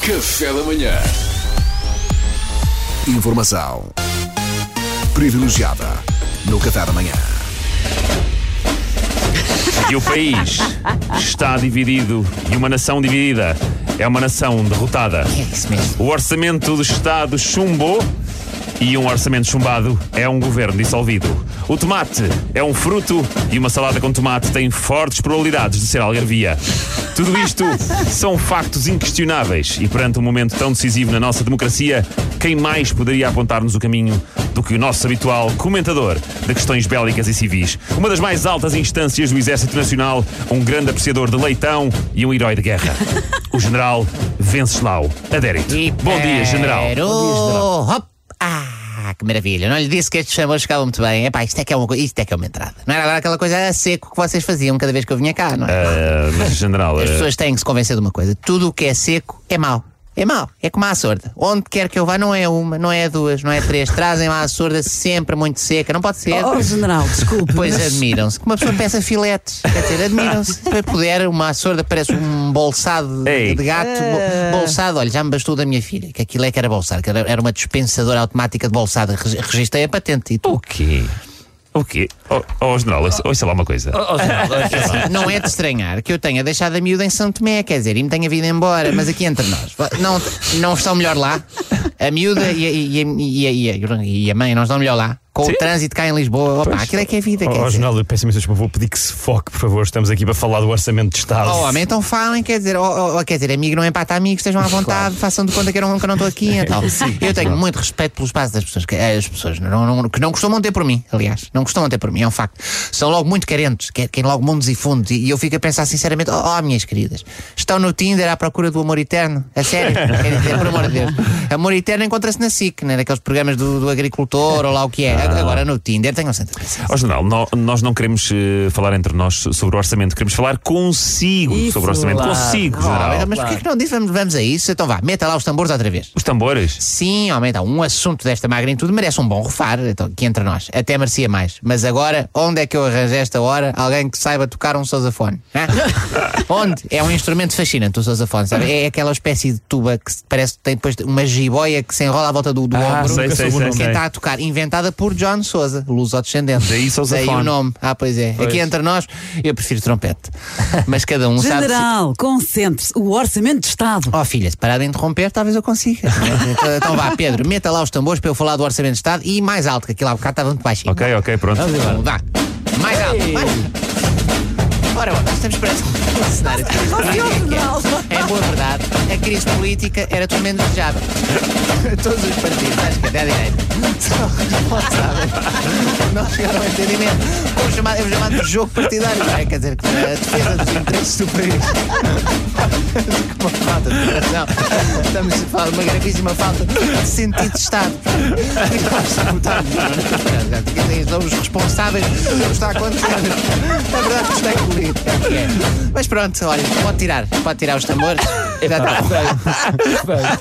Café da manhã. Informação privilegiada no Café da Manhã. E o país está dividido e uma nação dividida é uma nação derrotada. É isso mesmo. O orçamento do Estado chumbou e um orçamento chumbado é um governo dissolvido. O tomate é um fruto e uma salada com tomate tem fortes probabilidades de ser algarvia. Tudo isto são factos inquestionáveis e perante um momento tão decisivo na nossa democracia, quem mais poderia apontar-nos o caminho do que o nosso habitual comentador de questões bélicas e civis? Uma das mais altas instâncias do Exército Nacional, um grande apreciador de leitão e um herói de guerra. O general Venceslau Adérito. Bom dia, general. Pero... Hop. Ah, que maravilha. Não lhe disse que estes chambos ficavam muito bem. Epá, isto é que é uma, co- isto é que é uma entrada. Não era agora aquela coisa a seco que vocês faziam cada vez que eu vinha cá, não é? Ah, mas, general, As ah, pessoas têm que se convencer de uma coisa: tudo o que é seco é mau. É mau, é como a sorda. Onde quer que eu vá, não é uma, não é duas, não é três. Trazem lá a sorda sempre muito seca. Não pode ser. Oh, general, desculpe. Pois mas- admiram-se. Que uma pessoa peça filetes. Quer dizer, admiram-se. Se puder, uma sorda parece um bolsado de- Ei. de gato. Bo- Bolsado, olha, já me bastou da minha filha, que aquilo é que era bolsado, que era, era uma dispensadora automática de bolsado. Reg- Registrei a patente e o tudo. quê? O quê? Oh, oh general, ouça lá uma coisa. Não é de estranhar que eu tenha deixado a miúda em São Tomé, quer dizer, e me tenha vindo embora, mas aqui entre nós. Não, não estão melhor lá? A miúda e a, e a- e a- e a- e a mãe não estão melhor lá? Com Sim. o trânsito cá em Lisboa. Opa, aquilo é que é vida, quer. General, eu peço imensa desculpa, vou pedir que se foque, por favor. Estamos aqui para falar do Orçamento de Estado. Oh, homem, então falem, quer dizer, oh, oh, oh, quer dizer, amigo não empata amigo, estejam à vontade, façam de conta que eu não, que não estou aqui então. Eu tenho muito respeito pelo espaço das pessoas, que, as pessoas não, não- que não costumam ter por mim, aliás, não costumam ter por mim, é um facto. São logo muito carentes, que- querem logo mundos e fundos, e, e eu fico a pensar sinceramente, oh, oh, minhas queridas, estão no Tinder à procura do amor eterno? A sério? Querem dizer, por amor de Deus. Amor eterno encontra-se na SIC, né, naqueles programas do, do agricultor ou lá o que é. Agora no Tinder, tenham sempre paciência. Ó general, nó- nós não queremos eh, falar entre nós sobre o orçamento, queremos falar consigo Isso, sobre o orçamento. claro. Consigo, Oh, general. mas porquê que não disse? Vamos, vamos a isso? Então vá, meta lá os tambores outra vez. Os tambores? Sim, aumenta. Um assunto desta magnitude merece um bom refar, então, aqui entre nós. Até merecia mais. Mas agora, onde é que eu arranjei esta hora alguém que saiba tocar um sousafone? Hã? onde? É um instrumento fascinante, o sousafone, sabe? É aquela espécie de tuba que se- parece que tem depois uma jiboia que se enrola à volta do, do Ah, ombro. sei, sei, sei, Quem sei. está a tocar, inventada por John Souza, luso-descendente. Daí sousafone. Daí o nome. Ah, pois é. Aqui entre nós, eu prefiro trompete. Mas cada um sabe. se- General, concentre-se. O Orçamento de Estado. Oh filha, se parar de interromper, talvez eu consiga. então, vá, Pedro, meta lá os tambores para eu falar do Orçamento de Estado e mais alto, que aquilo há bocado estava muito baixinho. Ok, ok, pronto. Vamos Vá, mais alto. Mais. Ora, nós estamos perante um cenário de. É boa verdade, a crise política era tudo menos desejável. Todos os partidos, à esquerda e à direita, só responsáveis. Não chegaram a entendimento. É o chamado, é o chamado jogo partidário, é? Quer dizer, que a defesa dos interesses do país. Com uma falta de coração. Estamos a falar de uma gravíssima falta de sentido de Estado. E nós não é? Quem são os responsáveis pelo que está a acontecer. É verdade que isto o que é. Mas pronto, olha, pode tirar. Pode tirar os tambores. Já está.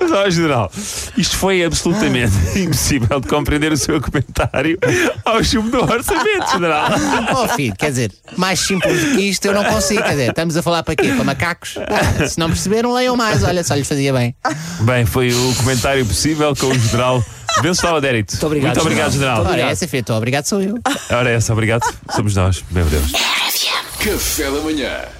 Mas, ó, general, isto foi absolutamente impossível de compreender o seu comentário ao chumbo do orçamento, general. Oh filho, quer dizer, mais simples do que isto eu não consigo. Quer dizer, estamos a falar para quê? Para macacos? Ah, se não perceberam, leiam mais. Olha, só lhes fazia bem. Bem, foi o comentário possível com o general Venceslau Adérito. Muito obrigado, Muito obrigado general. Ora, essa é feita. Obrigado, sou eu. Ora, essa, obrigado. Somos nós, meu Deus. Café da manhã.